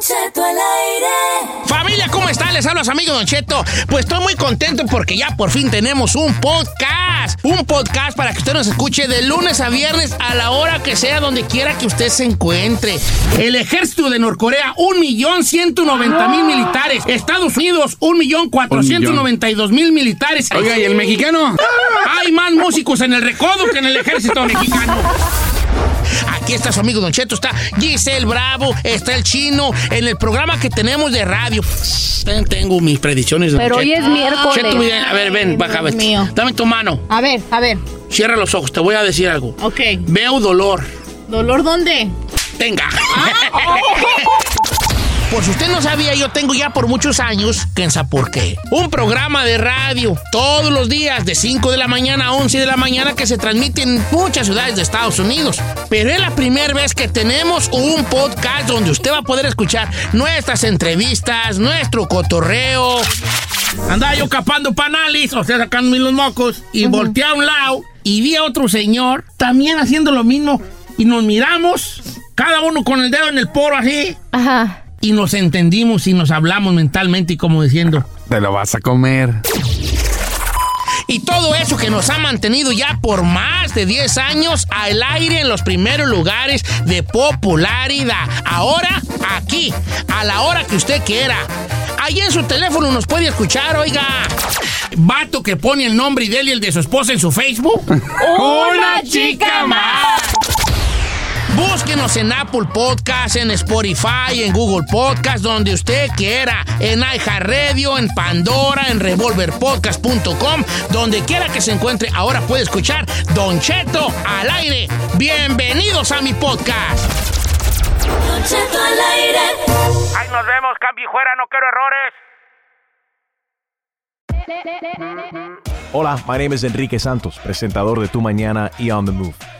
Don Cheto al aire. Familia, ¿cómo están? Les hablo a su amigo Don Cheto. Pues estoy muy contento porque ya por fin tenemos un podcast. Un podcast para que usted nos escuche de lunes a viernes a la hora que sea, donde quiera que usted se encuentre. El ejército de Norcorea, 1.190.000 militares. Estados Unidos, 1.492.000 militares. Oiga, ¿y el mexicano? Hay más músicos en el recodo que en el ejército mexicano. Aquí está su amigo Don Cheto, está Giselle Bravo, está el chino, en el programa que tenemos de radio. Ten- Tengo mis predicciones. Don Pero hoy Cheto. es miércoles. Cheto, mira, a ver, ven, baja. Dame tu mano. A ver, a ver. Cierra los ojos, te voy a decir algo. Ok. Veo dolor. ¿Dolor dónde? Tenga. Por si usted no sabía, yo tengo ya por muchos años, ¿quién por qué? Un programa de radio todos los días de 5 de la mañana a 11 de la mañana que se transmite en muchas ciudades de Estados Unidos. Pero es la primera vez que tenemos un podcast donde usted va a poder escuchar nuestras entrevistas, nuestro cotorreo. Andaba yo capando panales, o sea, sacándome los mocos, y volteé a un lado y vi a otro señor también haciendo lo mismo. Y nos miramos, cada uno con el dedo en el poro así, Ajá. Y nos entendimos y nos hablamos mentalmente y como diciendo. Te lo vas a comer. Y todo eso que nos ha mantenido ya por más de 10 años al aire en los primeros lugares de popularidad. Ahora, aquí, a la hora que usted quiera. Ahí en su teléfono nos puede escuchar, oiga. Vato que pone el nombre de él y el de su esposa en su Facebook. ¡Una chica más! Búsquenos en Apple Podcast, en Spotify, en Google Podcast, donde usted quiera, en iHeartRadio, en Pandora, en RevolverPodcast.com, donde quiera que se encuentre. Ahora puede escuchar Don Cheto al aire. Bienvenidos a mi podcast. Don Cheto al aire. Ahí nos vemos, cambio y fuera, no quiero errores. Hola, my name is Enrique Santos, presentador de Tu Mañana y On the Move.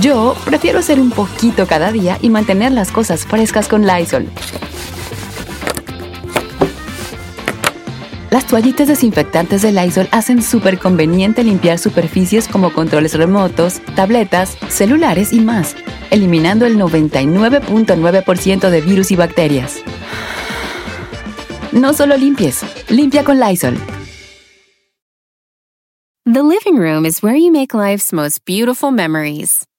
Yo prefiero hacer un poquito cada día y mantener las cosas frescas con Lysol. Las toallitas desinfectantes de Lysol hacen súper conveniente limpiar superficies como controles remotos, tabletas, celulares y más, eliminando el 99.9% de virus y bacterias. No solo limpies, limpia con Lysol. The living room is where you make life's most beautiful memories.